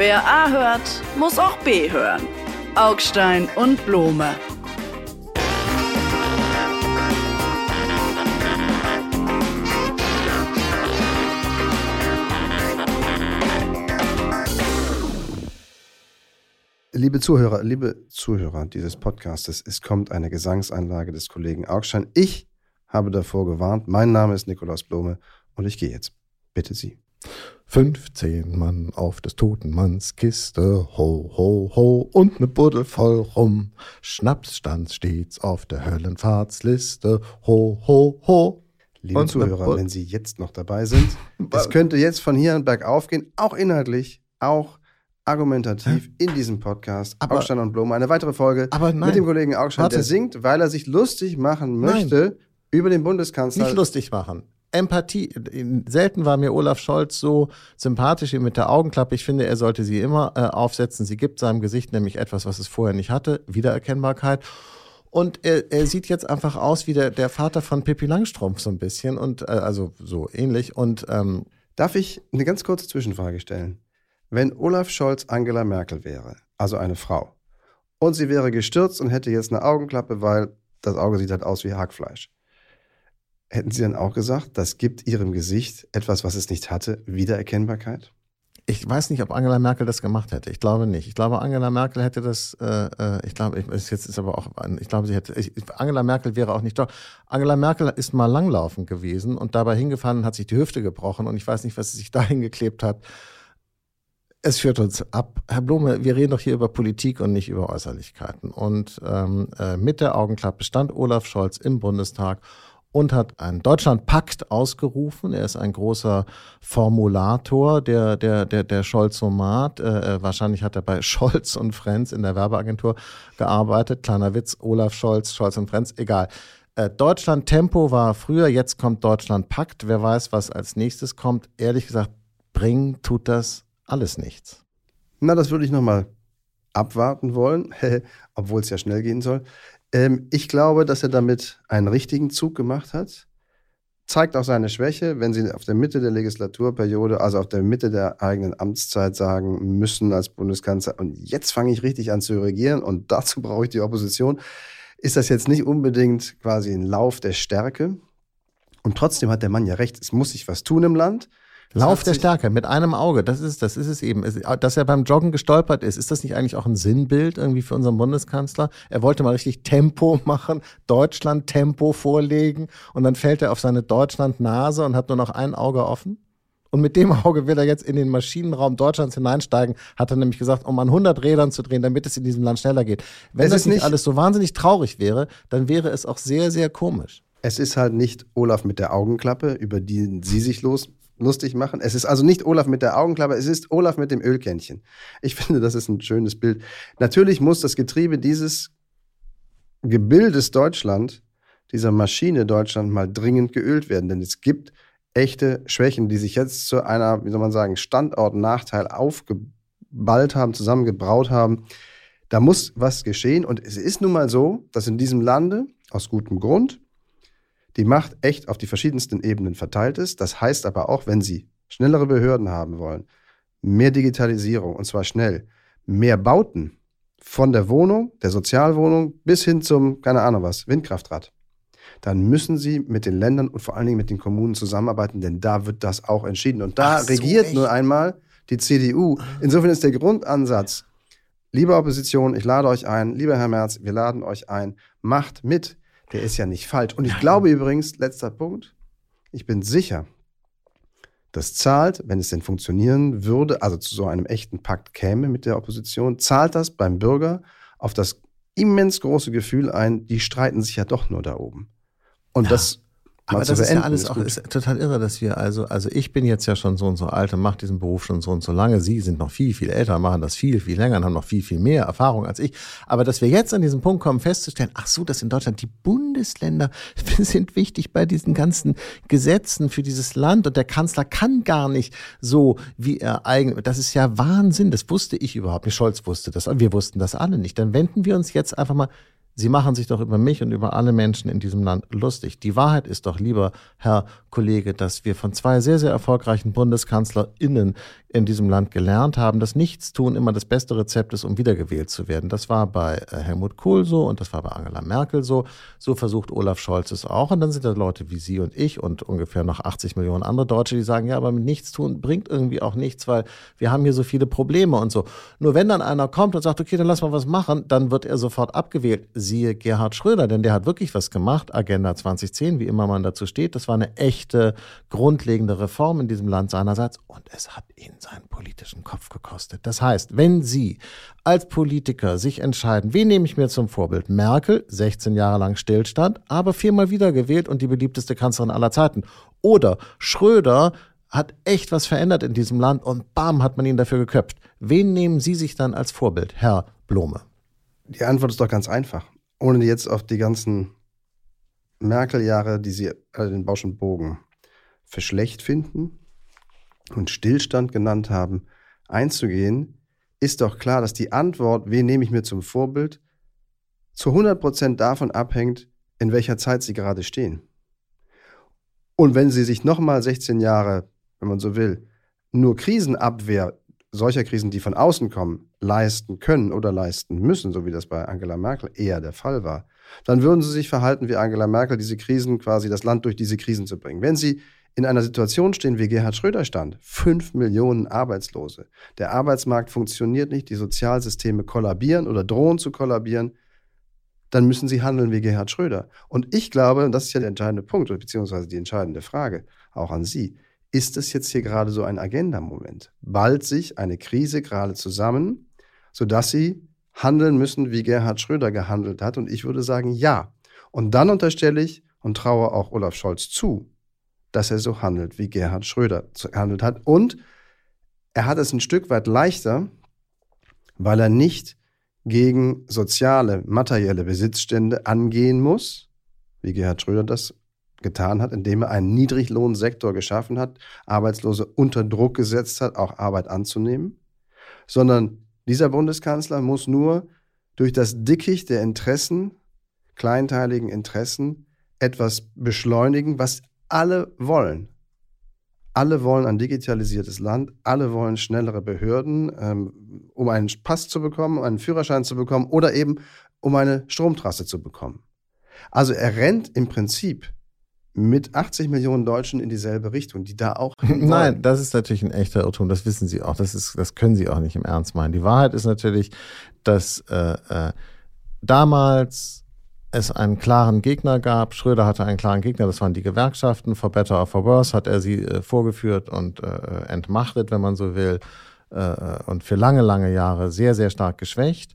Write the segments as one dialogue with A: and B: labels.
A: Wer A hört, muss auch B hören. Augstein und Blome.
B: Liebe Zuhörer, liebe Zuhörer dieses Podcastes, es kommt eine Gesangseinlage des Kollegen Augstein. Ich habe davor gewarnt. Mein Name ist Nikolaus Blome und ich gehe jetzt. Bitte Sie.
C: 15 Mann auf des toten Manns Kiste, ho, ho, ho, und ne Buddel voll rum. Schnaps stand stets auf der Höllenfahrtsliste, ho, ho, ho.
B: Liebe und Zuhörer, wenn Sie jetzt noch dabei sind, es könnte jetzt von hier an bergauf gehen, auch inhaltlich, auch argumentativ in diesem Podcast. Aber, Augstein und Blome, eine weitere Folge mit dem Kollegen Augstein, der singt, weil er sich lustig machen möchte nein, über den Bundeskanzler.
C: Nicht lustig machen. Empathie. Selten war mir Olaf Scholz so sympathisch wie mit der Augenklappe. Ich finde, er sollte sie immer äh, aufsetzen. Sie gibt seinem Gesicht nämlich etwas, was es vorher nicht hatte, Wiedererkennbarkeit. Und er, er sieht jetzt einfach aus wie der, der Vater von Pippi Langstrumpf so ein bisschen und äh, also so ähnlich. Und ähm,
B: darf ich eine ganz kurze Zwischenfrage stellen? Wenn Olaf Scholz Angela Merkel wäre, also eine Frau, und sie wäre gestürzt und hätte jetzt eine Augenklappe, weil das Auge sieht halt aus wie Hackfleisch. Hätten Sie dann auch gesagt, das gibt Ihrem Gesicht etwas, was es nicht hatte, Wiedererkennbarkeit?
C: Ich weiß nicht, ob Angela Merkel das gemacht hätte. Ich glaube nicht. Ich glaube, Angela Merkel hätte das. Äh, äh ich glaube, jetzt ist aber auch. Ich glaube, sie hätte. Ich, Angela Merkel wäre auch nicht dort. Angela Merkel ist mal langlaufen gewesen und dabei hingefallen und hat sich die Hüfte gebrochen und ich weiß nicht, was sie sich da hingeklebt hat. Es führt uns ab. Herr Blume, wir reden doch hier über Politik und nicht über Äußerlichkeiten. Und ähm, äh, mit der Augenklappe stand Olaf Scholz im Bundestag und hat einen Deutschlandpakt ausgerufen. Er ist ein großer Formulator der, der, der, der Scholzomat. Äh, äh wahrscheinlich hat er bei Scholz und Friends in der Werbeagentur gearbeitet. Kleiner Witz, Olaf Scholz, Scholz und Friends, egal. Äh, Deutschland Tempo war früher, jetzt kommt Deutschland Pakt. Wer weiß, was als nächstes kommt. Ehrlich gesagt, bringen tut das alles nichts.
B: Na, das würde ich nochmal abwarten wollen, obwohl es ja schnell gehen soll. Ähm, ich glaube, dass er damit einen richtigen Zug gemacht hat. Zeigt auch seine Schwäche, wenn Sie auf der Mitte der Legislaturperiode, also auf der Mitte der eigenen Amtszeit sagen müssen als Bundeskanzler, und jetzt fange ich richtig an zu regieren und dazu brauche ich die Opposition, ist das jetzt nicht unbedingt quasi ein Lauf der Stärke. Und trotzdem hat der Mann ja recht, es muss sich was tun im Land.
C: Lauf der Stärke mit einem Auge, das ist, das ist es eben. Dass er beim Joggen gestolpert ist, ist das nicht eigentlich auch ein Sinnbild irgendwie für unseren Bundeskanzler? Er wollte mal richtig Tempo machen, Deutschland Tempo vorlegen und dann fällt er auf seine Deutschland-Nase und hat nur noch ein Auge offen? Und mit dem Auge will er jetzt in den Maschinenraum Deutschlands hineinsteigen, hat er nämlich gesagt, um an 100 Rädern zu drehen, damit es in diesem Land schneller geht. Wenn es das nicht alles so wahnsinnig traurig wäre, dann wäre es auch sehr, sehr komisch.
B: Es ist halt nicht Olaf mit der Augenklappe, über die Sie sich los lustig machen. Es ist also nicht Olaf mit der Augenklappe, es ist Olaf mit dem Ölkännchen. Ich finde, das ist ein schönes Bild. Natürlich muss das Getriebe dieses Gebildes Deutschland, dieser Maschine Deutschland mal dringend geölt werden, denn es gibt echte Schwächen, die sich jetzt zu einer, wie soll man sagen, Standortnachteil aufgeballt haben, zusammengebraut haben. Da muss was geschehen und es ist nun mal so, dass in diesem Lande aus gutem Grund die Macht echt auf die verschiedensten Ebenen verteilt ist. Das heißt aber auch, wenn Sie schnellere Behörden haben wollen, mehr Digitalisierung und zwar schnell, mehr Bauten von der Wohnung, der Sozialwohnung bis hin zum, keine Ahnung was, Windkraftrad, dann müssen Sie mit den Ländern und vor allen Dingen mit den Kommunen zusammenarbeiten, denn da wird das auch entschieden. Und da so, regiert echt? nur einmal die CDU. Insofern ist der Grundansatz, liebe Opposition, ich lade euch ein, lieber Herr Merz, wir laden euch ein, macht mit, der ist ja nicht falsch. Und ich glaube übrigens, letzter Punkt, ich bin sicher, das zahlt, wenn es denn funktionieren würde, also zu so einem echten Pakt käme mit der Opposition, zahlt das beim Bürger auf das immens große Gefühl ein, die streiten sich ja doch nur da oben. Und ja. das
C: aber das ist ja alles ist auch ist total irre, dass wir also, also ich bin jetzt ja schon so und so alt und mache diesen Beruf schon so und so lange. Sie sind noch viel, viel älter, machen das viel, viel länger und haben noch viel, viel mehr Erfahrung als ich. Aber dass wir jetzt an diesen Punkt kommen, festzustellen, ach so, dass in Deutschland die Bundesländer sind wichtig bei diesen ganzen Gesetzen für dieses Land und der Kanzler kann gar nicht so, wie er eigentlich, das ist ja Wahnsinn, das wusste ich überhaupt nicht. Scholz wusste das, wir wussten das alle nicht. Dann wenden wir uns jetzt einfach mal Sie machen sich doch über mich und über alle Menschen in diesem Land lustig. Die Wahrheit ist doch, lieber Herr Kollege, dass wir von zwei sehr, sehr erfolgreichen BundeskanzlerInnen in diesem Land gelernt haben, dass Nichtstun immer das beste Rezept ist, um wiedergewählt zu werden. Das war bei äh, Helmut Kohl so und das war bei Angela Merkel so. So versucht Olaf Scholz es auch. Und dann sind da Leute wie Sie und ich und ungefähr noch 80 Millionen andere Deutsche, die sagen, ja, aber mit Nichtstun bringt irgendwie auch nichts, weil wir haben hier so viele Probleme und so. Nur wenn dann einer kommt und sagt, okay, dann lass mal was machen, dann wird er sofort abgewählt. Siehe Gerhard Schröder, denn der hat wirklich was gemacht. Agenda 2010, wie immer man dazu steht. Das war eine echte, grundlegende Reform in diesem Land seinerseits und es hat ihn seinen politischen Kopf gekostet. Das heißt, wenn Sie als Politiker sich entscheiden, wen nehme ich mir zum Vorbild? Merkel, 16 Jahre lang Stillstand, aber viermal wiedergewählt und die beliebteste Kanzlerin aller Zeiten. Oder Schröder hat echt was verändert in diesem Land und bam, hat man ihn dafür geköpft. Wen nehmen Sie sich dann als Vorbild, Herr Blome?
B: Die Antwort ist doch ganz einfach. Ohne jetzt auf die ganzen Merkel-Jahre, die Sie alle den Bausch und Bogen für schlecht finden, und Stillstand genannt haben, einzugehen, ist doch klar, dass die Antwort, wen nehme ich mir zum Vorbild, zu 100 Prozent davon abhängt, in welcher Zeit sie gerade stehen. Und wenn sie sich nochmal 16 Jahre, wenn man so will, nur Krisenabwehr solcher Krisen, die von außen kommen, leisten können oder leisten müssen, so wie das bei Angela Merkel eher der Fall war, dann würden sie sich verhalten wie Angela Merkel, diese Krisen quasi das Land durch diese Krisen zu bringen. Wenn sie in einer Situation stehen, wie Gerhard Schröder stand, fünf Millionen Arbeitslose. Der Arbeitsmarkt funktioniert nicht, die Sozialsysteme kollabieren oder drohen zu kollabieren, dann müssen sie handeln wie Gerhard Schröder. Und ich glaube, und das ist ja der entscheidende Punkt, beziehungsweise die entscheidende Frage, auch an Sie, ist es jetzt hier gerade so ein Agenda-Moment? Ballt sich eine Krise gerade zusammen, sodass Sie handeln müssen, wie Gerhard Schröder gehandelt hat? Und ich würde sagen, ja. Und dann unterstelle ich und traue auch Olaf Scholz zu, dass er so handelt, wie Gerhard Schröder gehandelt hat. Und er hat es ein Stück weit leichter, weil er nicht gegen soziale, materielle Besitzstände angehen muss, wie Gerhard Schröder das getan hat, indem er einen Niedriglohnsektor geschaffen hat, Arbeitslose unter Druck gesetzt hat, auch Arbeit anzunehmen, sondern dieser Bundeskanzler muss nur durch das Dickicht der Interessen, kleinteiligen Interessen, etwas beschleunigen, was alle wollen. Alle wollen ein digitalisiertes Land, alle wollen schnellere Behörden, ähm, um einen Pass zu bekommen, um einen Führerschein zu bekommen oder eben um eine Stromtrasse zu bekommen. Also er rennt im Prinzip mit 80 Millionen Deutschen in dieselbe Richtung, die da auch.
C: Nein, das ist natürlich ein echter Irrtum. Das wissen Sie auch. Das ist, das können Sie auch nicht im Ernst meinen. Die Wahrheit ist natürlich, dass äh, äh, damals es einen klaren Gegner gab. Schröder hatte einen klaren Gegner, das waren die Gewerkschaften. For better or for worse hat er sie äh, vorgeführt und äh, entmachtet, wenn man so will, äh, und für lange, lange Jahre sehr, sehr stark geschwächt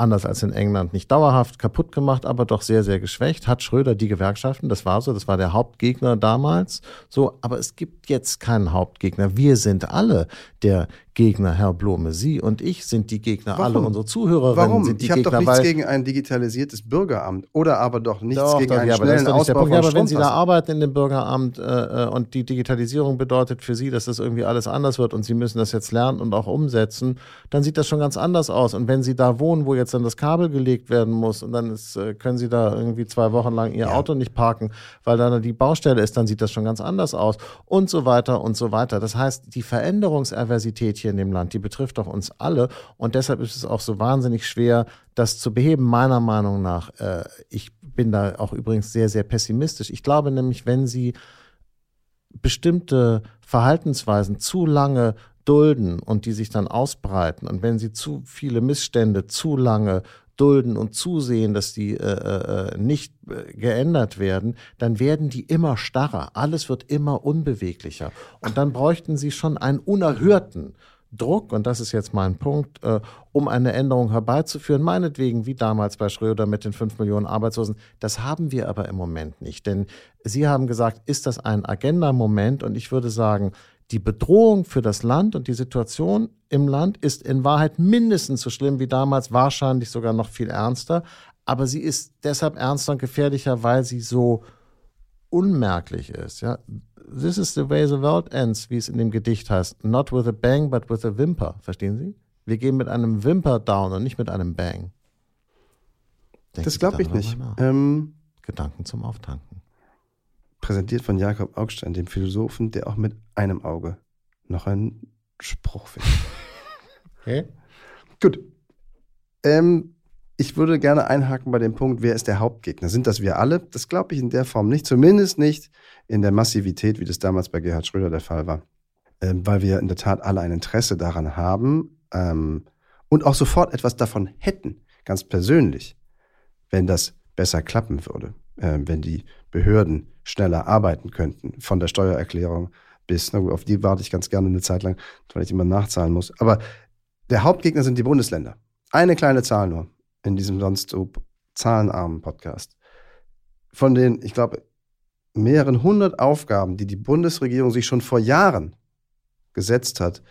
C: anders als in England nicht dauerhaft kaputt gemacht, aber doch sehr, sehr geschwächt. Hat Schröder die Gewerkschaften, das war so, das war der Hauptgegner damals. So, aber es gibt jetzt keinen Hauptgegner. Wir sind alle der Gegner, Herr Blome. Sie und ich sind die Gegner,
B: Warum?
C: alle unsere Zuhörerinnen
B: Warum?
C: sind die
B: ich habe doch nichts gegen ein digitalisiertes Bürgeramt oder aber doch nichts
C: doch,
B: gegen
C: doch,
B: einen
C: ja, aber
B: schnellen
C: der
B: Ausbau
C: Punkt.
B: Von
C: aber wenn Sie da arbeiten in dem Bürgeramt äh, äh, und die Digitalisierung bedeutet für Sie, dass das irgendwie alles anders wird und Sie müssen das jetzt lernen und auch umsetzen, dann sieht das schon ganz anders aus. Und wenn Sie da wohnen, wo jetzt dann das Kabel gelegt werden muss und dann ist, äh, können Sie da irgendwie zwei Wochen lang Ihr
B: Ja.
C: Auto nicht parken, weil da die Baustelle ist, dann sieht das schon ganz anders aus und so weiter und so weiter. Das heißt, die Veränderungsaversität hier in dem Land, die betrifft doch uns alle und deshalb ist es auch so wahnsinnig schwer, das zu beheben, meiner Meinung nach. Äh, ich bin da auch übrigens sehr, sehr pessimistisch. Ich glaube nämlich, wenn Sie bestimmte Verhaltensweisen zu lange dulden und die sich dann ausbreiten und wenn sie zu viele Missstände zu lange dulden und zusehen, dass die äh, äh, nicht äh, geändert werden, dann werden die immer starrer. Alles wird immer unbeweglicher. Und dann bräuchten sie schon einen unerhörten Druck, und das ist jetzt mein Punkt, äh, um eine Änderung herbeizuführen, meinetwegen wie damals bei Schröder mit den fünf Millionen Arbeitslosen. Das haben wir aber im Moment nicht. Denn Sie haben gesagt, ist das ein Agenda-Moment? Und ich würde sagen, die Bedrohung für das Land und die Situation im Land ist in Wahrheit mindestens so schlimm wie damals, wahrscheinlich sogar noch viel ernster. Aber sie ist deshalb ernster und gefährlicher, weil sie so unmerklich ist. Ja? This is the way the world ends, wie es in dem Gedicht heißt. Not with a bang, but with a whimper. Verstehen Sie? Wir gehen mit einem Wimper down und nicht mit einem Bang. Denken
B: Das glaube ich nicht. Ähm,
C: Gedanken zum Auftanken.
B: Präsentiert von Jakob Augstein, dem Philosophen, der auch mit einem Auge noch einen Spruch findet.
C: Okay.
B: Gut. Ähm, ich würde gerne einhaken bei dem Punkt, wer ist der Hauptgegner? Sind das wir alle? Das glaube ich in der Form nicht. Zumindest nicht in der Massivität, wie das damals bei Gerhard Schröder der Fall war. Ähm, weil wir in der Tat alle ein Interesse daran haben ähm, und auch sofort etwas davon hätten, ganz persönlich, wenn das besser klappen würde. Ähm, wenn die Behörden schneller arbeiten könnten, von der Steuererklärung bis, na gut, auf die warte ich ganz gerne eine Zeit lang, weil ich immer nachzahlen muss. Aber der Hauptgegner sind die Bundesländer. Eine kleine Zahl nur in diesem sonst so zahlenarmen Podcast. Von den, ich glaube, mehreren hundert Aufgaben, die die Bundesregierung sich schon vor Jahren gesetzt hat,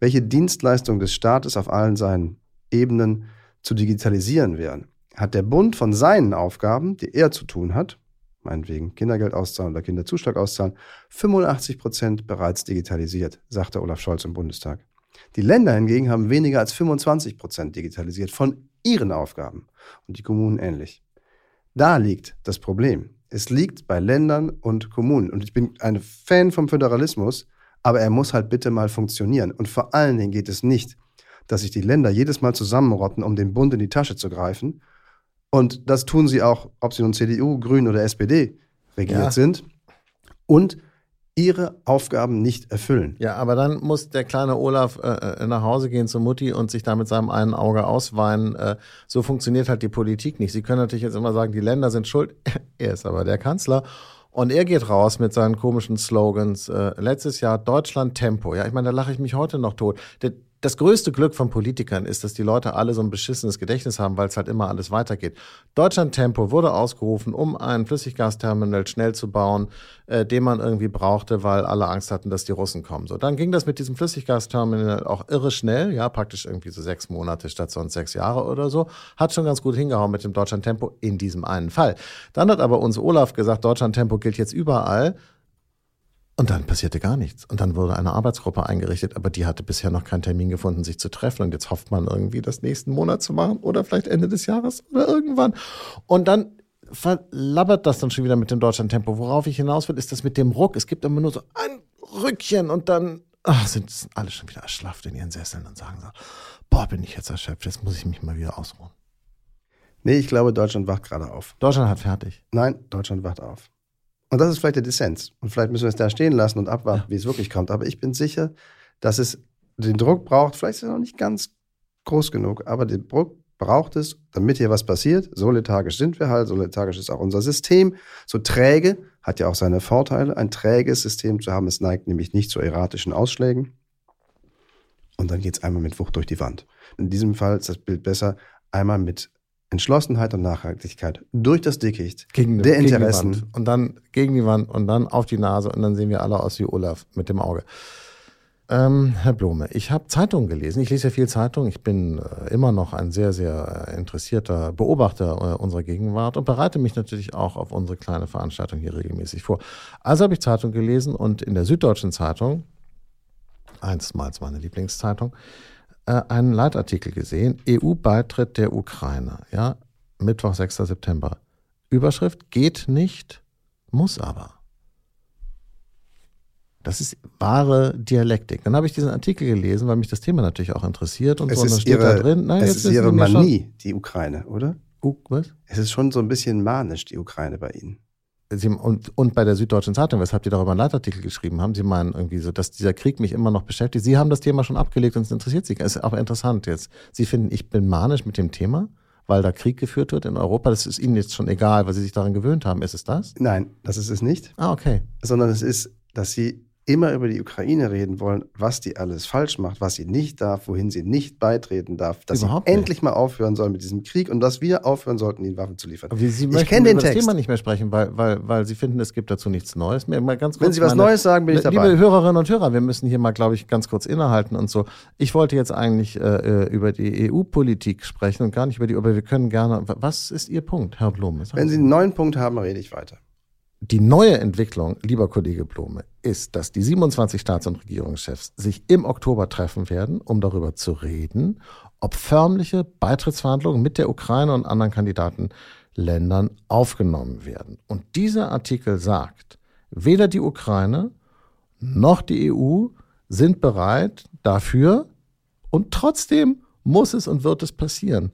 B: welche Dienstleistungen des Staates auf allen seinen Ebenen zu digitalisieren wären, hat der Bund von seinen Aufgaben, die er zu tun hat, meinetwegen Kindergeld auszahlen oder Kinderzuschlag auszahlen, 85 Prozent bereits digitalisiert, sagte Olaf Scholz im Bundestag. Die Länder hingegen haben weniger als 25 Prozent digitalisiert von ihren Aufgaben und die Kommunen ähnlich. Da liegt das Problem. Es liegt bei Ländern und Kommunen. Und ich bin ein Fan vom Föderalismus, aber er muss halt bitte mal funktionieren. Und vor allen Dingen geht es nicht, dass sich die Länder jedes Mal zusammenrotten, um dem Bund in die Tasche zu greifen. Und das tun sie auch, ob sie nun CDU, Grünen oder SPD regiert
C: Ja.
B: sind. Und ihre Aufgaben nicht erfüllen.
C: Ja, aber dann muss der kleine Olaf äh, äh, nach Hause gehen zur Mutti und sich da mit seinem einen Auge ausweinen. Äh, so funktioniert halt die Politik nicht. Sie können natürlich jetzt immer sagen, die Länder sind schuld. er ist aber der Kanzler. Und er geht raus mit seinen komischen Slogans. Äh, letztes Jahr Deutschland Tempo. Ja, ich meine, da lache ich mich heute noch tot. Der, das größte Glück von Politikern ist, dass die Leute alle so ein beschissenes Gedächtnis haben, weil es halt immer alles weitergeht. Deutschland Tempo wurde ausgerufen, um ein Flüssiggasterminal schnell zu bauen, äh, den man irgendwie brauchte, weil alle Angst hatten, dass die Russen kommen. So, dann ging das mit diesem Flüssiggasterminal auch irre schnell, ja, praktisch irgendwie so sechs Monate statt sonst sechs Jahre oder so. Hat schon ganz gut hingehauen mit dem Deutschland Tempo in diesem einen Fall. Dann hat aber uns Olaf gesagt, Deutschland Tempo gilt jetzt überall. Und dann passierte gar nichts. Und dann wurde eine Arbeitsgruppe eingerichtet, aber die hatte bisher noch keinen Termin gefunden, sich zu treffen. Und jetzt hofft man irgendwie, das nächsten Monat zu machen oder vielleicht Ende des Jahres oder irgendwann. Und dann verlabbert das dann schon wieder mit dem Deutschland-Tempo. Worauf ich hinaus will, ist das mit dem Ruck. Es gibt immer nur so ein Rückchen und dann ach, sind, sind alle schon wieder erschlafft in ihren Sesseln und sagen so, boah, bin ich jetzt erschöpft, jetzt muss ich mich mal wieder ausruhen.
B: Nee, ich glaube, Deutschland wacht gerade auf.
C: Deutschland hat fertig.
B: Nein, Deutschland wacht auf. Und das ist vielleicht der Dissens. Und vielleicht müssen wir es da stehen lassen und abwarten, wie es wirklich kommt. Aber ich bin sicher, dass es den Druck braucht. Vielleicht ist er noch nicht ganz groß genug, aber den Druck braucht es, damit hier was passiert. So lethargisch sind wir halt, so lethargisch ist auch unser System. So träge hat ja auch seine Vorteile, ein träges System zu haben. Es neigt nämlich nicht zu erratischen Ausschlägen. Und dann geht es einmal mit Wucht durch die Wand. In diesem Fall ist das Bild besser, einmal mit Entschlossenheit und Nachhaltigkeit durch das Dickicht
C: Gegen,
B: der
C: gegen die
B: Interessen.
C: Wand. Und dann gegen die Wand und dann auf die Nase und dann sehen wir alle aus wie Olaf mit dem Auge. Ähm, Herr Blome, ich habe Zeitungen gelesen. Ich lese ja viel Zeitung. Ich bin äh, immer noch ein sehr, sehr äh, interessierter Beobachter äh, unserer Gegenwart und bereite mich natürlich auch auf unsere kleine Veranstaltung hier regelmäßig vor. Also habe ich Zeitung gelesen und in der Süddeutschen Zeitung, einstmals meine Lieblingszeitung, äh, einen Leitartikel gesehen. EU-Beitritt der Ukraine. Ja, Mittwoch, 6. September. Überschrift geht nicht, muss aber. Das ist wahre Dialektik. Dann habe ich diesen Artikel gelesen, weil mich das Thema natürlich auch interessiert und
B: Es
C: so. Und steht
B: ihre,
C: da drin. Nein,
B: es ist ihre
C: mir schon-
B: Manie, die Ukraine, oder?
C: Uh, was?
B: Es ist schon so ein bisschen manisch, die Ukraine bei Ihnen.
C: Sie, und, und bei der Süddeutschen Zeitung, weshalb die darüber einen Leitartikel geschrieben haben, Sie meinen irgendwie so, dass dieser Krieg mich immer noch beschäftigt. Sie haben das Thema schon abgelegt und es interessiert Sie. Es ist aber interessant jetzt. Sie finden, ich bin manisch mit dem Thema, weil da Krieg geführt wird in Europa. Das ist Ihnen jetzt schon egal, weil Sie sich daran gewöhnt haben. Ist es das?
B: Nein, das ist es nicht,
C: Ah, okay.
B: sondern es ist, dass Sie immer über die Ukraine reden wollen, was die alles falsch macht, was sie nicht darf, wohin sie nicht beitreten darf, dass
C: Überhaupt
B: sie
C: nicht.
B: endlich mal aufhören soll mit diesem Krieg und dass wir aufhören sollten, ihnen Waffen zu liefern.
C: Aber Sie
B: Ich
C: möchten
B: kenn den
C: über das
B: Text.
C: Thema nicht mehr sprechen, weil, weil, weil Sie finden, es gibt dazu nichts Neues. Mir mal ganz kurz
B: Wenn Sie was
C: meine-
B: Neues sagen, bin ich dabei.
C: Liebe Hörerinnen und Hörer, wir müssen hier mal, glaube ich, ganz kurz innehalten und so. Ich wollte jetzt eigentlich äh, über die EU-Politik sprechen und gar nicht über die, aber wir können gerne. Was ist Ihr Punkt, Herr Blum?
B: Wenn Sie einen neuen Punkt haben, rede ich weiter.
C: Die neue Entwicklung, lieber Kollege Blome, ist, dass die 27 Staats- und Regierungschefs sich im Oktober treffen werden, um darüber zu reden, ob förmliche Beitrittsverhandlungen mit der Ukraine und anderen Kandidatenländern aufgenommen werden. Und dieser Artikel sagt, weder die Ukraine noch die EU sind bereit dafür und trotzdem muss es und wird es passieren.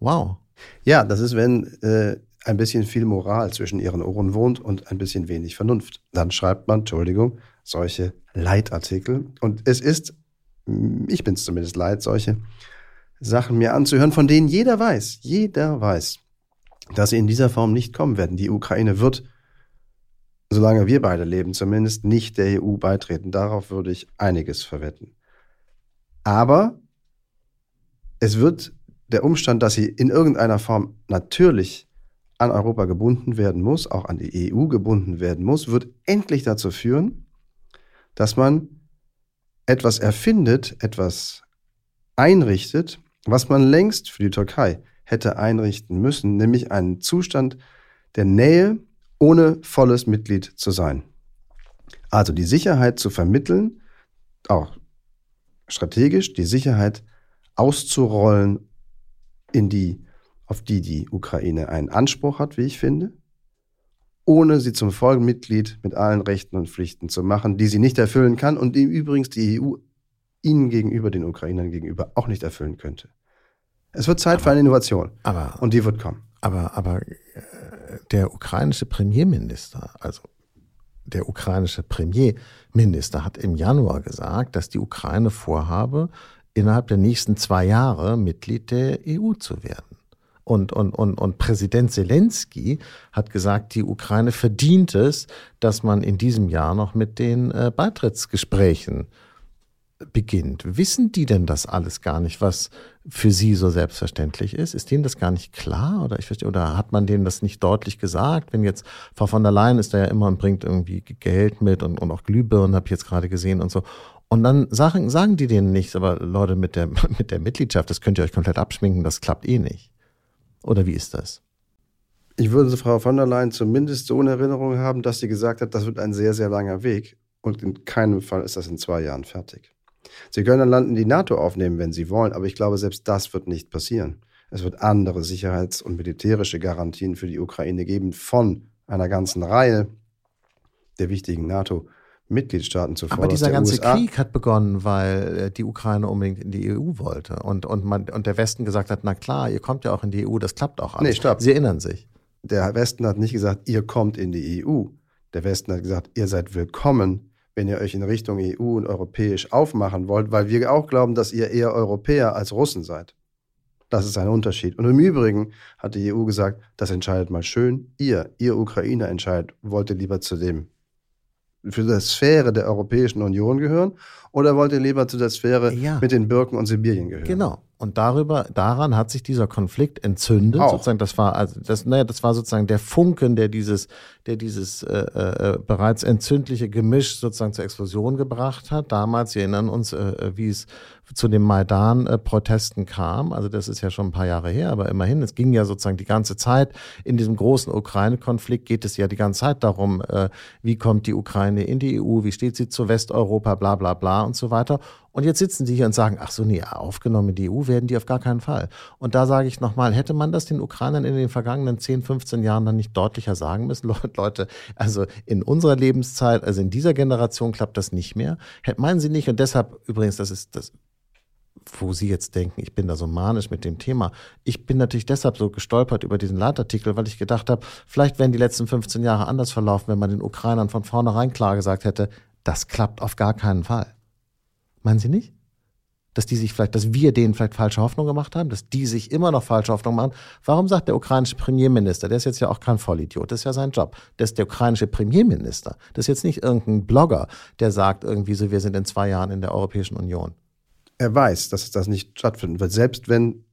C: Wow.
B: Ja, das ist, wenn äh, ein bisschen viel Moral zwischen ihren Ohren wohnt und ein bisschen wenig Vernunft. Dann schreibt man, Entschuldigung, solche Leitartikel. Und es ist, ich bin es zumindest leid, solche Sachen mir anzuhören, von denen jeder weiß, jeder weiß, dass sie in dieser Form nicht kommen werden. Die Ukraine wird, solange wir beide leben, zumindest nicht der EU beitreten. Darauf würde ich einiges verwetten. Aber es wird der Umstand, dass sie in irgendeiner Form natürlich an Europa gebunden werden muss, auch an die EU gebunden werden muss, wird endlich dazu führen, dass man etwas erfindet, etwas einrichtet, was man längst für die Türkei hätte einrichten müssen, nämlich einen Zustand der Nähe, ohne volles Mitglied zu sein. Also die Sicherheit zu vermitteln, auch strategisch die Sicherheit auszurollen in die auf die die Ukraine einen Anspruch hat, wie ich finde, ohne sie zum Folgemitglied mit allen Rechten und Pflichten zu machen, die sie nicht erfüllen kann und die übrigens die EU ihnen gegenüber, den Ukrainern gegenüber, auch nicht erfüllen könnte. Es wird Zeit aber, für eine Innovation.
C: Aber,
B: und die wird kommen.
C: Aber, aber äh, der ukrainische Premierminister, also der ukrainische Premierminister hat im Januar gesagt, dass die Ukraine vorhabe, innerhalb der nächsten zwei Jahre Mitglied der EU zu werden. Und, und, und, und Präsident Zelensky hat gesagt, die Ukraine verdient es, dass man in diesem Jahr noch mit den äh, Beitrittsgesprächen beginnt. Wissen die denn das alles gar nicht, was für sie so selbstverständlich ist? Ist denen das gar nicht klar? Oder ich verstehe, oder hat man denen das nicht deutlich gesagt? Wenn jetzt Frau von der Leyen ist da ja immer und bringt irgendwie Geld mit und, und auch Glühbirnen, habe ich jetzt gerade gesehen und so. Und dann sagen, sagen die denen nichts, aber Leute, mit der, mit der Mitgliedschaft, das könnt ihr euch komplett abschminken, das klappt eh nicht. Oder wie ist das?
B: Ich würde Frau von der Leyen zumindest so in Erinnerung haben, dass sie gesagt hat, das wird ein sehr, sehr langer Weg und in keinem Fall ist das in zwei Jahren fertig. Sie können ein Land in die NATO aufnehmen, wenn Sie wollen, aber ich glaube, selbst das wird nicht passieren. Es wird andere sicherheits- und militärische Garantien für die Ukraine geben von einer ganzen Reihe der wichtigen NATO- Mitgliedstaaten zuvor.
C: Aber dieser ganze USA. Krieg hat begonnen, weil äh, die Ukraine unbedingt in die EU wollte und, und, man, und der Westen gesagt hat, na klar, ihr kommt ja auch in die EU, das klappt auch alles.
B: Nee, stopp.
C: Sie erinnern sich.
B: Der Westen hat nicht gesagt, ihr kommt in die EU. Der Westen hat gesagt, ihr seid willkommen, wenn ihr euch in Richtung EU und europäisch aufmachen wollt, weil wir auch glauben, dass ihr eher Europäer als Russen seid. Das ist ein Unterschied. Und im Übrigen hat die EU gesagt, das entscheidet mal schön. Ihr, ihr Ukrainer entscheidet, wollt ihr lieber zu dem für die Sphäre der Europäischen Union gehören oder wollt ihr lieber zu der Sphäre ja. mit den Birken und Sibirien gehören?
C: Genau. Und darüber, daran hat sich dieser Konflikt entzündet. Auch. Sozusagen, das war also das, naja, das war sozusagen der Funken, der dieses, der dieses äh, äh, bereits entzündliche Gemisch sozusagen zur Explosion gebracht hat. Damals, Sie erinnern uns, äh, wie es zu den Maidan-Protesten kam. Also das ist ja schon ein paar Jahre her, aber immerhin, es ging ja sozusagen die ganze Zeit in diesem großen Ukraine-Konflikt geht es ja die ganze Zeit darum, äh, wie kommt die Ukraine in die EU, wie steht sie zu Westeuropa, bla bla bla und so weiter. Und jetzt sitzen sie hier und sagen, ach so, nee, aufgenommen in die EU werden die auf gar keinen Fall. Und da sage ich nochmal, hätte man das den Ukrainern in den vergangenen 10, 15 Jahren dann nicht deutlicher sagen müssen? Leute, also in unserer Lebenszeit, also in dieser Generation klappt das nicht mehr. Meinen Sie nicht? Und deshalb, übrigens, das ist das wo Sie jetzt denken, ich bin da so manisch mit dem Thema. Ich bin natürlich deshalb so gestolpert über diesen Leitartikel, weil ich gedacht habe, vielleicht wären die letzten 15 Jahre anders verlaufen, wenn man den Ukrainern von vornherein klar gesagt hätte, das klappt auf gar keinen Fall. Meinen Sie nicht? Dass die sich vielleicht, dass wir denen vielleicht falsche Hoffnung gemacht haben, dass die sich immer noch falsche Hoffnung machen. Warum sagt der ukrainische Premierminister, der ist jetzt ja auch kein Vollidiot, das ist ja sein Job, der ist der ukrainische Premierminister. Das ist jetzt nicht irgendein Blogger, der sagt irgendwie so, wir sind in zwei Jahren in der Europäischen Union
B: er weiß, dass das nicht stattfinden wird. Selbst wenn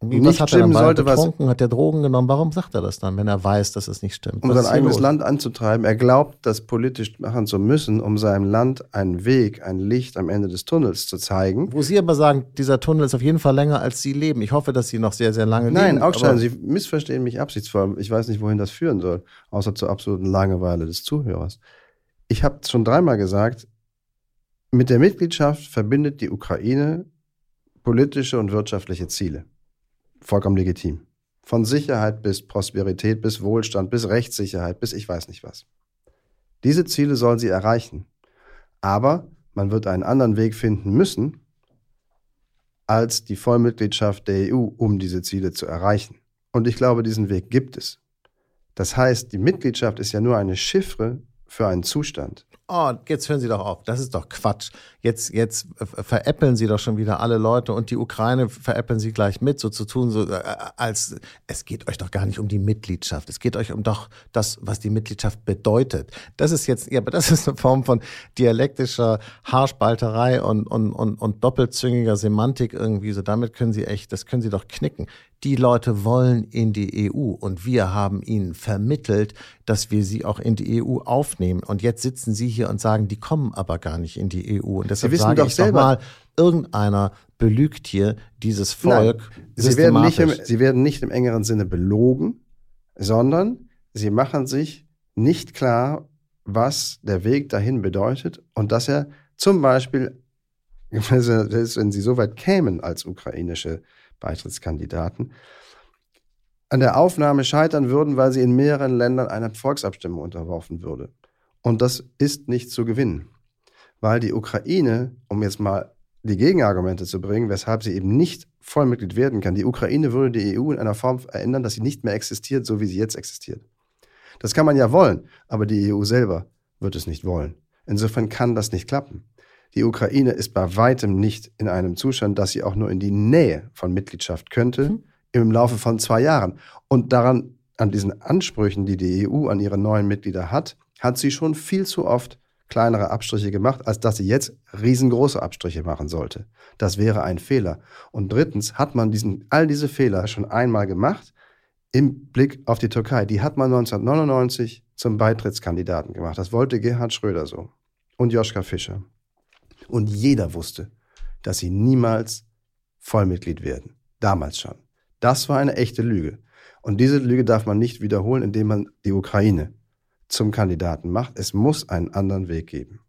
C: wie, nicht hat stimmen er sollte, betrunken, was, hat er Drogen genommen. Warum sagt er das dann, wenn er weiß, dass es nicht stimmt?
B: Um sein eigenes los? Land anzutreiben. Er glaubt, das politisch machen zu müssen, um seinem Land einen Weg, ein Licht am Ende des Tunnels zu zeigen.
C: Wo Sie aber sagen, dieser Tunnel ist auf jeden Fall länger, als Sie leben. Ich hoffe, dass Sie noch sehr, sehr lange
B: Nein,
C: leben.
B: Nein, Augstein, Sie missverstehen mich absichtsvoll. Ich weiß nicht, wohin das führen soll, außer zur absoluten Langeweile des Zuhörers. Ich habe schon dreimal gesagt, mit der Mitgliedschaft verbindet die Ukraine politische und wirtschaftliche Ziele. Vollkommen legitim. Von Sicherheit bis Prosperität, bis Wohlstand, bis Rechtssicherheit, bis ich weiß nicht was. Diese Ziele sollen sie erreichen. Aber man wird einen anderen Weg finden müssen als die Vollmitgliedschaft der EU, um diese Ziele zu erreichen. Und ich glaube, diesen Weg gibt es. Das heißt, die Mitgliedschaft ist ja nur eine Chiffre für einen Zustand.
C: Oh, jetzt hören Sie doch auf. Das ist doch Quatsch. Jetzt, jetzt veräppeln Sie doch schon wieder alle Leute und die Ukraine veräppeln Sie gleich mit, so zu tun, so äh, als es geht euch doch gar nicht um die Mitgliedschaft. Es geht euch um doch das, was die Mitgliedschaft bedeutet. Das ist jetzt, ja, aber das ist eine Form von dialektischer Haarspalterei und, und, und, und doppelzüngiger Semantik irgendwie. So damit können Sie echt, das können Sie doch knicken die Leute wollen in die EU und wir haben ihnen vermittelt, dass wir sie auch in die EU aufnehmen. Und jetzt sitzen sie hier und sagen, die kommen aber gar nicht in die EU. Und deshalb
B: Sie wissen
C: sage
B: doch
C: ich
B: selber-
C: doch mal, irgendeiner belügt hier dieses Volk.
B: Nein, sie, werden nicht im, sie werden nicht im engeren Sinne belogen, sondern sie machen sich nicht klar, was der Weg dahin bedeutet und dass er zum Beispiel, wenn sie so weit kämen als ukrainische Beitrittskandidaten, an der Aufnahme scheitern würden, weil sie in mehreren Ländern einer Volksabstimmung unterworfen würde. Und das ist nicht zu gewinnen, weil die Ukraine, um jetzt mal die Gegenargumente zu bringen, weshalb sie eben nicht Vollmitglied werden kann. Die Ukraine würde die EU in einer Form verändern, dass sie nicht mehr existiert, so wie sie jetzt existiert. Das kann man ja wollen, aber die EU selber wird es nicht wollen. Insofern kann das nicht klappen. Die Ukraine ist bei weitem nicht in einem Zustand, dass sie auch nur in die Nähe von Mitgliedschaft könnte im Laufe von zwei Jahren. Und daran, an diesen Ansprüchen, die die EU an ihre neuen Mitglieder hat, hat sie schon viel zu oft kleinere Abstriche gemacht, als dass sie jetzt riesengroße Abstriche machen sollte. Das wäre ein Fehler. Und drittens hat man diesen, all diese Fehler schon einmal gemacht im Blick auf die Türkei. Die hat man 1999 zum Beitrittskandidaten gemacht. Das wollte Gerhard Schröder so. Und Joschka Fischer. Und jeder wusste, dass sie niemals Vollmitglied werden. Damals schon. Das war eine echte Lüge. Und diese Lüge darf man nicht wiederholen, indem man die Ukraine zum Kandidaten macht. Es muss einen anderen Weg geben.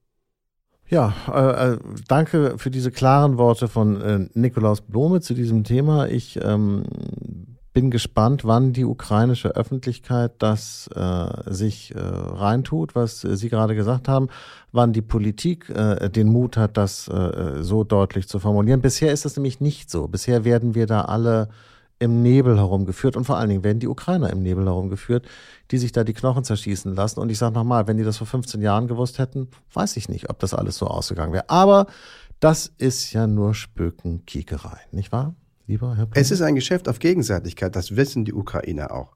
C: Ja, äh, äh, danke für diese klaren Worte von äh, Nikolaus Blome zu diesem Thema. Ich ähm, bin gespannt, wann die ukrainische Öffentlichkeit das äh, sich äh, reintut, was Sie gerade gesagt haben, wann die Politik äh, den Mut hat, das äh, so deutlich zu formulieren. Bisher ist das nämlich nicht so. Bisher werden wir da alle im Nebel herumgeführt und vor allen Dingen werden die Ukrainer im Nebel herumgeführt, die sich da die Knochen zerschießen lassen. Und ich sage nochmal, wenn die das vor 15 Jahren gewusst hätten, weiß ich nicht, ob das alles so ausgegangen wäre. Aber das ist ja nur Spökenkiekerei, nicht wahr, lieber Herr
B: Es ist ein Geschäft auf Gegenseitigkeit, das wissen die Ukrainer auch.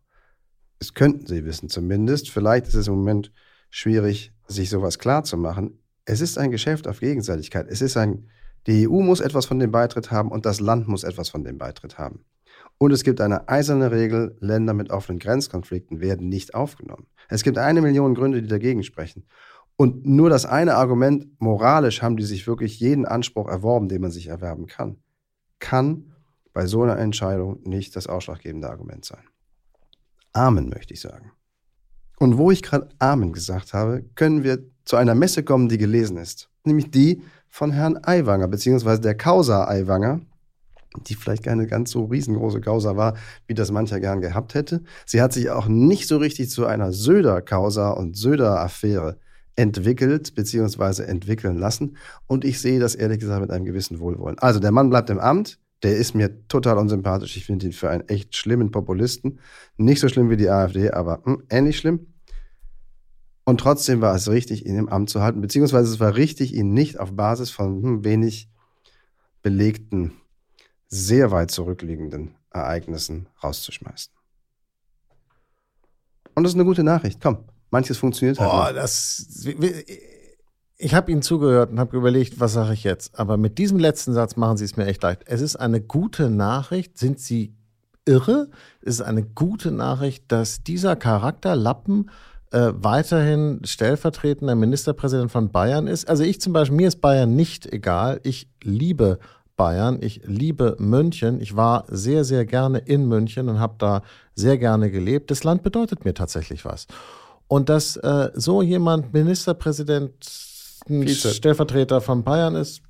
B: Das könnten sie wissen zumindest. Vielleicht ist es im Moment schwierig, sich sowas klar zu machen. Es ist ein Geschäft auf Gegenseitigkeit. Es ist ein, die EU muss etwas von dem Beitritt haben und das Land muss etwas von dem Beitritt haben. Und es gibt eine eiserne Regel, Länder mit offenen Grenzkonflikten werden nicht aufgenommen. Es gibt eine Million Gründe, die dagegen sprechen. Und nur das eine Argument, moralisch haben die sich wirklich jeden Anspruch erworben, den man sich erwerben kann, kann bei so einer Entscheidung nicht das ausschlaggebende Argument sein. Amen, möchte ich sagen. Und wo ich gerade Amen gesagt habe, können wir zu einer Messe kommen, die gelesen ist. Nämlich die von Herrn Aiwanger, beziehungsweise der Causa Aiwanger, die vielleicht keine ganz so riesengroße Causa war, wie das mancher gern gehabt hätte. Sie hat sich auch nicht so richtig zu einer Söder-Causa und Söder-Affäre entwickelt, beziehungsweise entwickeln lassen. Und ich sehe das ehrlich gesagt mit einem gewissen Wohlwollen. Also der Mann bleibt im Amt, der ist mir total unsympathisch. Ich finde ihn für einen echt schlimmen Populisten. Nicht so schlimm wie die AfD, aber hm, ähnlich schlimm. Und trotzdem war es richtig, ihn im Amt zu halten, beziehungsweise es war richtig, ihn nicht auf Basis von hm, wenig belegten sehr weit zurückliegenden Ereignissen rauszuschmeißen. Und das ist eine gute Nachricht. Komm, manches funktioniert halt.
C: Oh,
B: nicht.
C: das. Ich habe Ihnen zugehört und habe überlegt, was sage ich jetzt. Aber mit diesem letzten Satz machen Sie es mir echt leicht. Es ist eine gute Nachricht. Sind Sie irre? Es ist eine gute Nachricht, dass dieser Charakterlappen äh, weiterhin stellvertretender Ministerpräsident von Bayern ist. Also ich zum Beispiel, mir ist Bayern nicht egal. Ich liebe Bayern. Ich liebe München. Ich war sehr, sehr gerne in München und habe da sehr gerne gelebt. Das Land bedeutet mir tatsächlich was. Und dass äh, so jemand Ministerpräsident,
B: Vize.
C: Stellvertreter von Bayern ist,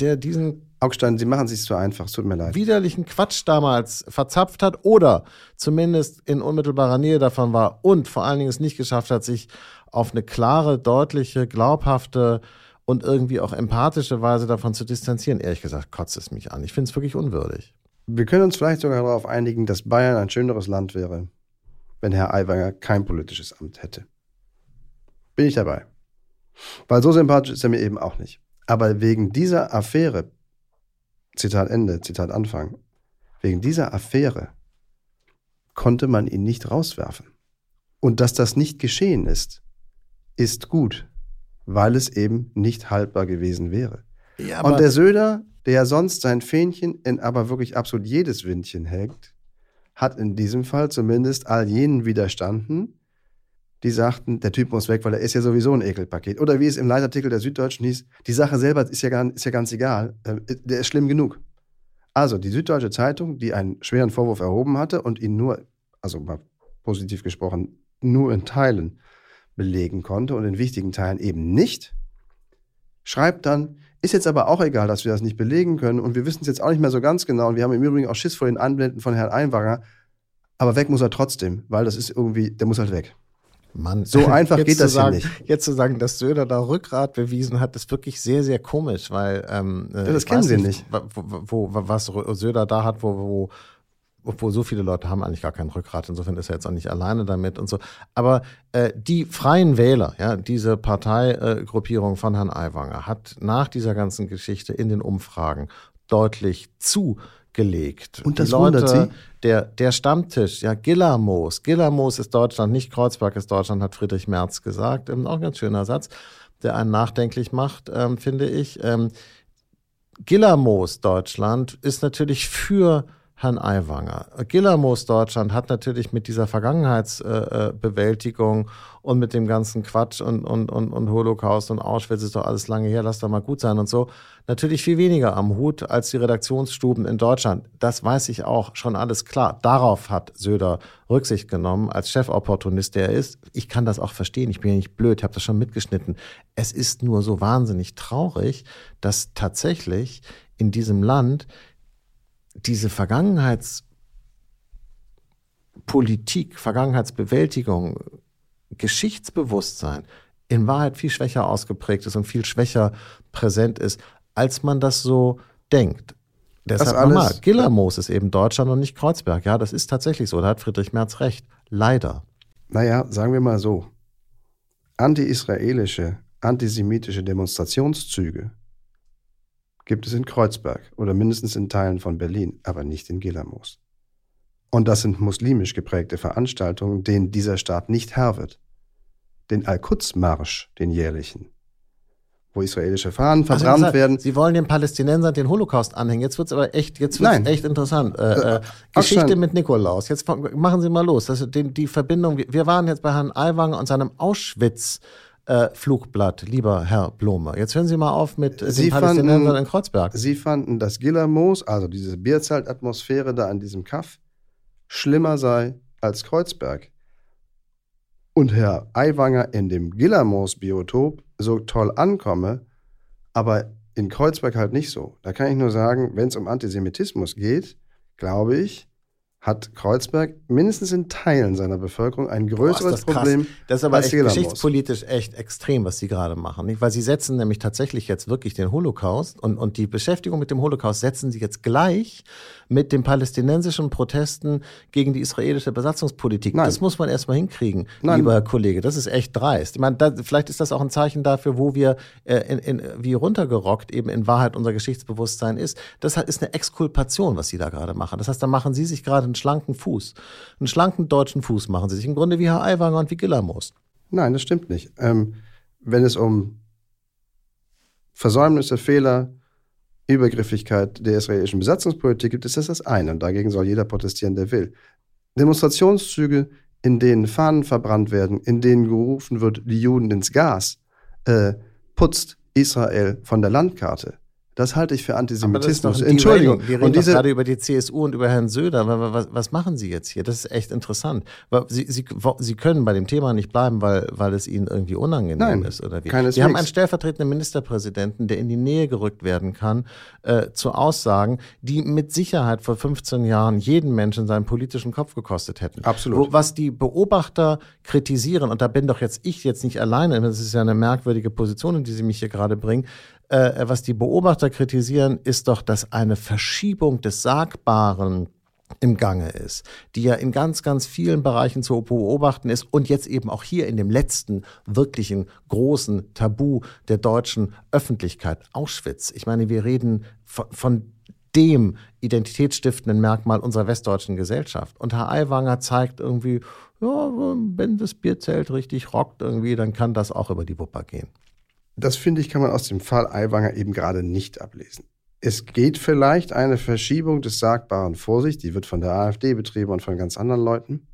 C: der diesen
B: Augstein, Sie machen es sich zu einfach, es tut mir leid.
C: widerlichen Quatsch damals verzapft hat oder zumindest in unmittelbarer Nähe davon war und vor allen Dingen es nicht geschafft hat, sich auf eine klare, deutliche, glaubhafte und irgendwie auch empathische Weise davon zu distanzieren. Ehrlich gesagt, kotzt es mich an. Ich finde es wirklich unwürdig.
B: Wir können uns vielleicht sogar darauf einigen, dass Bayern ein schöneres Land wäre, wenn Herr Aiwanger kein politisches Amt hätte. Bin ich dabei. Weil so sympathisch ist er mir eben auch nicht. Aber wegen dieser Affäre, Zitat Ende, Zitat Anfang, wegen dieser Affäre konnte man ihn nicht rauswerfen. Und dass das nicht geschehen ist, ist gut, weil es eben nicht haltbar gewesen wäre.
C: Ja,
B: Und der Söder, der ja sonst sein Fähnchen in aber wirklich absolut jedes Windchen hängt, hat in diesem Fall zumindest all jenen widerstanden, die sagten, der Typ muss weg, weil er ist ja sowieso ein Ekelpaket. Oder wie es im Leitartikel der Süddeutschen hieß, die Sache selber ist ja, gar, ist ja ganz egal, äh, der ist schlimm genug. Also die Süddeutsche Zeitung, die einen schweren Vorwurf erhoben hatte und ihn nur, also mal positiv gesprochen, nur in Teilen belegen konnte und in wichtigen Teilen eben nicht, schreibt dann, ist jetzt aber auch egal, dass wir das nicht belegen können und wir wissen es jetzt auch nicht mehr so ganz genau und wir haben im Übrigen auch Schiss vor den Anblenden von Herrn Einwanger, aber weg muss er trotzdem, weil das ist irgendwie, der muss halt weg.
C: Mann,
B: So einfach geht
C: zu
B: das ja
C: sagen,
B: nicht.
C: Jetzt zu sagen, dass Söder da Rückgrat bewiesen hat, ist wirklich sehr, sehr komisch, weil ähm, äh,
B: das
C: ich
B: kennen Sie nicht.
C: Wo, wo, was Söder da hat, wo, wo obwohl so viele Leute haben eigentlich gar kein Rückgrat, insofern ist er jetzt auch nicht alleine damit und so. Aber äh, die Freien Wähler, ja, diese Parteigruppierung von Herrn Aiwanger, hat nach dieser ganzen Geschichte in den Umfragen deutlich zugelegt.
B: Und das
C: die Leute,
B: wundert Sie?
C: Der, der Stammtisch, ja, Gillermoos. Gillermoos ist Deutschland, nicht Kreuzberg ist Deutschland, hat Friedrich Merz gesagt. Ähm, auch ein ganz schöner Satz, der einen nachdenklich macht, ähm, finde ich. Ähm, Gillermoos Deutschland ist natürlich für Herrn Aiwanger. Gillermoos Deutschland hat natürlich mit dieser Vergangenheitsbewältigung und mit dem ganzen Quatsch und, und, und, und Holocaust und Auschwitz ist doch alles lange her, lass doch mal gut sein und so, natürlich viel weniger am Hut als die Redaktionsstuben in Deutschland. Das weiß ich auch, schon alles klar. Darauf hat Söder Rücksicht genommen als Chefopportunist, der er ist. Ich kann das auch verstehen, ich bin ja nicht blöd, ich habe das schon mitgeschnitten. Es ist nur so wahnsinnig traurig, dass tatsächlich in diesem Land diese Vergangenheitspolitik, Vergangenheitsbewältigung, Geschichtsbewusstsein in Wahrheit viel schwächer ausgeprägt ist und viel schwächer präsent ist, als man das so denkt. Deshalb nochmal, Gillermoos ist eben Deutschland und nicht Kreuzberg. Ja, das ist tatsächlich so. Da hat Friedrich Merz recht. Leider.
B: Naja, sagen wir mal so. Anti-israelische, antisemitische Demonstrationszüge gibt es in Kreuzberg oder mindestens in Teilen von Berlin, aber nicht in Gillermoos. Und das sind muslimisch geprägte Veranstaltungen, denen dieser Staat nicht Herr wird. Den Al-Quds-Marsch, den jährlichen, wo israelische Fahnen
C: Also
B: verbrannt
C: gesagt,
B: werden.
C: Sie wollen den Palästinensern den Holocaust anhängen. Jetzt wird's aber echt, jetzt wird's
B: Nein.
C: echt interessant. Äh, äh,
B: Äh,
C: Geschichte
B: Augstein-
C: mit Nikolaus. Jetzt machen Sie mal los. Das die, die Verbindung. Wir- Wir waren jetzt bei Herrn Aiwanger und seinem Auschwitz. Äh, Flugblatt, lieber Herr Blome. Jetzt hören Sie mal auf mit äh,
B: Sie
C: den Palästinensern
B: fanden-
C: in Kreuzberg.
B: Sie fanden, dass Gillermoos, also diese Bierzeltatmosphäre da an diesem Kaff, schlimmer sei als Kreuzberg. Und Herr Aiwanger in dem Gillermoos-Biotop so toll ankomme, aber in Kreuzberg halt nicht so. Da kann ich nur sagen, wenn es um Antisemitismus geht, glaube ich, hat Kreuzberg mindestens in Teilen seiner Bevölkerung ein
C: Boah,
B: größeres
C: ist das krass.
B: Problem
C: Das ist aber echt geschichtspolitisch echt extrem, was Sie gerade machen. Nicht? Weil Sie setzen nämlich tatsächlich jetzt wirklich den Holocaust und, und die Beschäftigung mit dem Holocaust setzen Sie jetzt gleich mit den palästinensischen Protesten gegen die israelische Besatzungspolitik.
B: Nein.
C: Das muss man erstmal hinkriegen,
B: Nein.
C: lieber Herr Kollege. Das ist echt dreist. Ich meine, da, vielleicht ist das auch ein Zeichen dafür, wo wir äh, in, in, wie runtergerockt eben in Wahrheit unser Geschichtsbewusstsein ist. Das ist eine Exkulpation, was Sie da gerade machen. Das heißt, da machen Sie sich gerade einen schlanken Fuß. Einen schlanken deutschen Fuß machen Sie sich. Im Grunde wie Herr Aiwanger und wie Gillermoos.
B: Nein, das stimmt nicht. Ähm, wenn es um Versäumnisse, Fehler, Übergriffigkeit der israelischen Besatzungspolitik gibt, ist das das eine. Und dagegen soll jeder protestieren, der will. Demonstrationszüge, in denen Fahnen verbrannt werden, in denen gerufen wird, die Juden ins Gas, äh, putzt Israel von der Landkarte. Das halte ich für Antisemitismus.
C: Entschuldigung. Wir reden und diese gerade über die CSU und über Herrn Söder. Was, was, machen Sie jetzt hier? Das ist echt interessant. Sie, Sie, Sie können bei dem Thema nicht bleiben, weil, weil es Ihnen irgendwie unangenehm Nein, ist oder wie?
B: Keineswegs.
C: Wir haben einen stellvertretenden Ministerpräsidenten, der in die Nähe gerückt werden kann äh, zu Aussagen, die mit Sicherheit vor 15 Jahren jeden Menschen seinen politischen Kopf gekostet hätten.
B: Absolut.
C: Wo, was die Beobachter kritisieren, und da bin doch jetzt ich jetzt nicht alleine, das ist ja eine merkwürdige Position, in die Sie mich hier gerade bringen, äh, was die Beobachter kritisieren, ist doch, dass eine Verschiebung des Sagbaren im Gange ist, die ja in ganz, ganz vielen Bereichen zu beobachten ist und jetzt eben auch hier in dem letzten wirklichen großen Tabu der deutschen Öffentlichkeit, Auschwitz. Ich meine, wir reden von, von dem identitätsstiftenden Merkmal unserer westdeutschen Gesellschaft. Und Herr Aiwanger zeigt irgendwie, ja, wenn das Bierzelt richtig rockt irgendwie, dann kann das auch über die Wupper gehen.
B: Das finde ich, kann man aus dem Fall Aiwanger eben gerade nicht ablesen. Es geht vielleicht eine Verschiebung des Sagbaren vor sich, die wird von der AfD betrieben und von ganz anderen Leuten.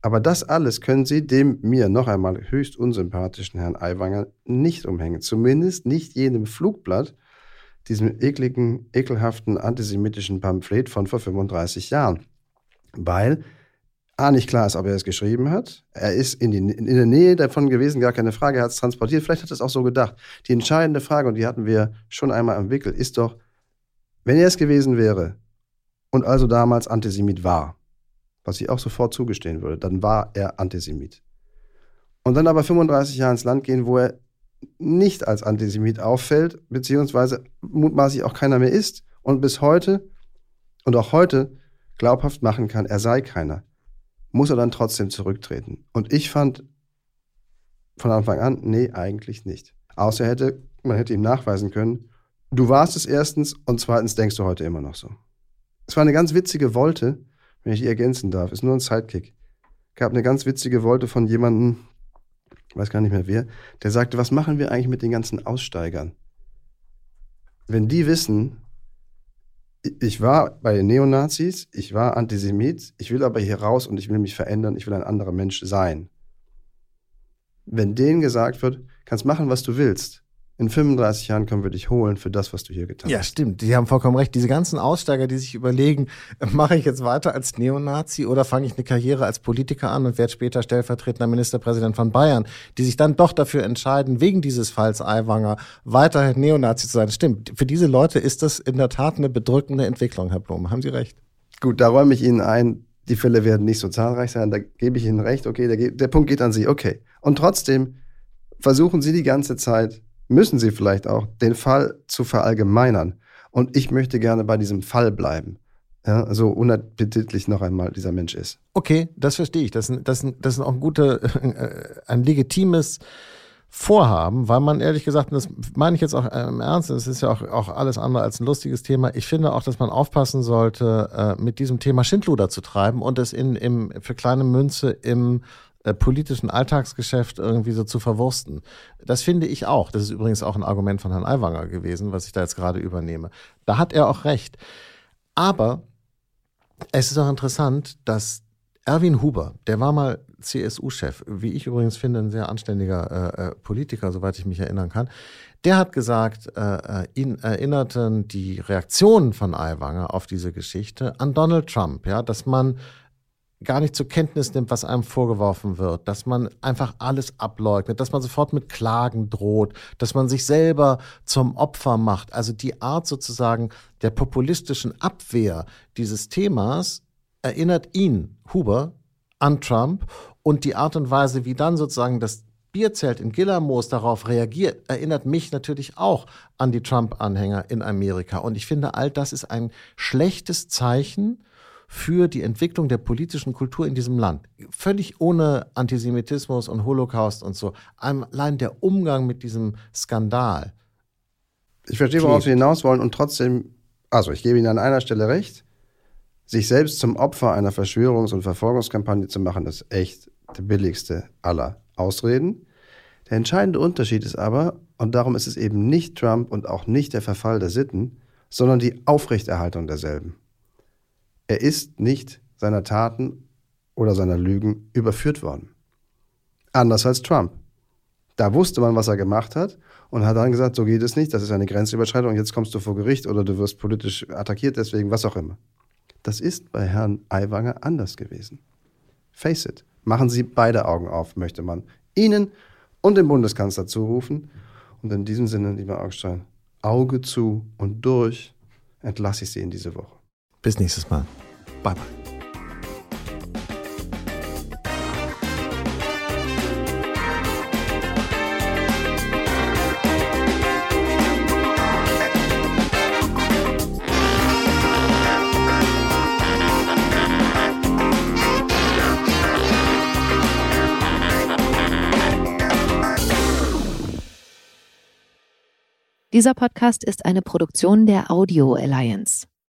B: Aber das alles können Sie dem mir noch einmal höchst unsympathischen Herrn Aiwanger nicht umhängen. Zumindest nicht jenem Flugblatt, diesem ekligen, ekelhaften antisemitischen Pamphlet von vor 35 Jahren. Weil A, nicht klar ist, ob er es geschrieben hat. Er ist in, die, in der Nähe davon gewesen, gar keine Frage. Er hat es transportiert. Vielleicht hat er es auch so gedacht. Die entscheidende Frage, und die hatten wir schon einmal am Wickel, ist doch, wenn er es gewesen wäre und also damals Antisemit war, was ich auch sofort zugestehen würde, dann war er Antisemit. Und dann aber 35 Jahre ins Land gehen, wo er nicht als Antisemit auffällt, beziehungsweise mutmaßlich auch keiner mehr ist und bis heute und auch heute glaubhaft machen kann, er sei keiner muss er dann trotzdem zurücktreten. Und ich fand von Anfang an, nee, eigentlich nicht. Außer hätte, man hätte ihm nachweisen können, du warst es erstens und zweitens denkst du heute immer noch so. Es war eine ganz witzige Wolte, wenn ich die ergänzen darf, ist nur ein Sidekick. Gab eine ganz witzige Wolte von jemandem, weiß gar nicht mehr wer, der sagte, was machen wir eigentlich mit den ganzen Aussteigern? Wenn die wissen, ich war bei Neonazis, ich war Antisemit, ich will aber hier raus und ich will mich verändern, ich will ein anderer Mensch sein. Wenn denen gesagt wird, kannst machen, was du willst, in 35 Jahren können wir dich holen für das, was du hier getan hast.
C: Ja, stimmt. Die haben vollkommen recht. Diese ganzen Aussteiger, die sich überlegen, mache ich jetzt weiter als Neonazi oder fange ich eine Karriere als Politiker an und werde später stellvertretender Ministerpräsident von Bayern, die sich dann doch dafür entscheiden, wegen dieses Falls Aiwanger weiterhin Neonazi zu sein. Stimmt. Für diese Leute ist das in der Tat eine bedrückende Entwicklung, Herr Blum. Haben Sie recht?
B: Gut, da räume ich Ihnen ein, die Fälle werden nicht so zahlreich sein. Da gebe ich Ihnen recht. Okay, der, der Punkt geht an Sie. Okay. Und trotzdem versuchen Sie die ganze Zeit, müssen sie vielleicht auch, den Fall zu verallgemeinern. Und ich möchte gerne bei diesem Fall bleiben. Ja, so unappetitlich noch einmal dieser Mensch ist.
C: Okay, das verstehe ich. Das, das, das ist auch ein guter, äh, ein legitimes Vorhaben, weil man ehrlich gesagt, und das meine ich jetzt auch im Ernst, das ist ja auch, auch alles andere als ein lustiges Thema. Ich finde auch, dass man aufpassen sollte, äh, mit diesem Thema Schindluder zu treiben und es in, im, für kleine Münze im äh, politischen Alltagsgeschäft irgendwie so zu verwursten. Das finde ich auch. Das ist übrigens auch ein Argument von Herrn Aiwanger gewesen, was ich da jetzt gerade übernehme. Da hat er auch recht. Aber es ist auch interessant, dass Erwin Huber, der war mal CSU-Chef, wie ich übrigens finde, ein sehr anständiger äh, äh, Politiker, soweit ich mich erinnern kann. Der hat gesagt, äh, äh ihn erinnerten die Reaktionen von Aiwanger auf diese Geschichte an Donald Trump, ja, dass man gar nicht zur Kenntnis nimmt, was einem vorgeworfen wird, dass man einfach alles ableugnet, dass man sofort mit Klagen droht, dass man sich selber zum Opfer macht. Also die Art sozusagen der populistischen Abwehr dieses Themas erinnert ihn, Huber, an Trump und die Art und Weise, wie dann sozusagen das Bierzelt in Gillermoos darauf reagiert, erinnert mich natürlich auch an die Trump-Anhänger in Amerika. Und ich finde, all das ist ein schlechtes Zeichen für die Entwicklung der politischen Kultur in diesem Land. Völlig ohne Antisemitismus und Holocaust und so. Allein der Umgang mit diesem Skandal.
B: Ich verstehe, worauf Sie hinaus wollen und trotzdem, also ich gebe Ihnen an einer Stelle recht, sich selbst zum Opfer einer Verschwörungs- und Verfolgungskampagne zu machen, ist echt der billigste aller Ausreden. Der entscheidende Unterschied ist aber, und darum ist es eben nicht Trump und auch nicht der Verfall der Sitten, sondern die Aufrechterhaltung derselben. Er ist nicht seiner Taten oder seiner Lügen überführt worden. Anders als Trump. Da wusste man, was er gemacht hat und hat dann gesagt, so geht es nicht, das ist eine Grenzüberschreitung jetzt kommst du vor Gericht oder du wirst politisch attackiert, deswegen was auch immer. Das ist bei Herrn Aiwanger anders gewesen. Face it. Machen Sie beide Augen auf, möchte man Ihnen und dem Bundeskanzler zurufen. Und in diesem Sinne, lieber Augstein, Auge zu und durch entlasse ich Sie in diese Woche.
C: Bis nächstes Mal. Bye bye.
D: Dieser Podcast ist eine Produktion der Audio Alliance.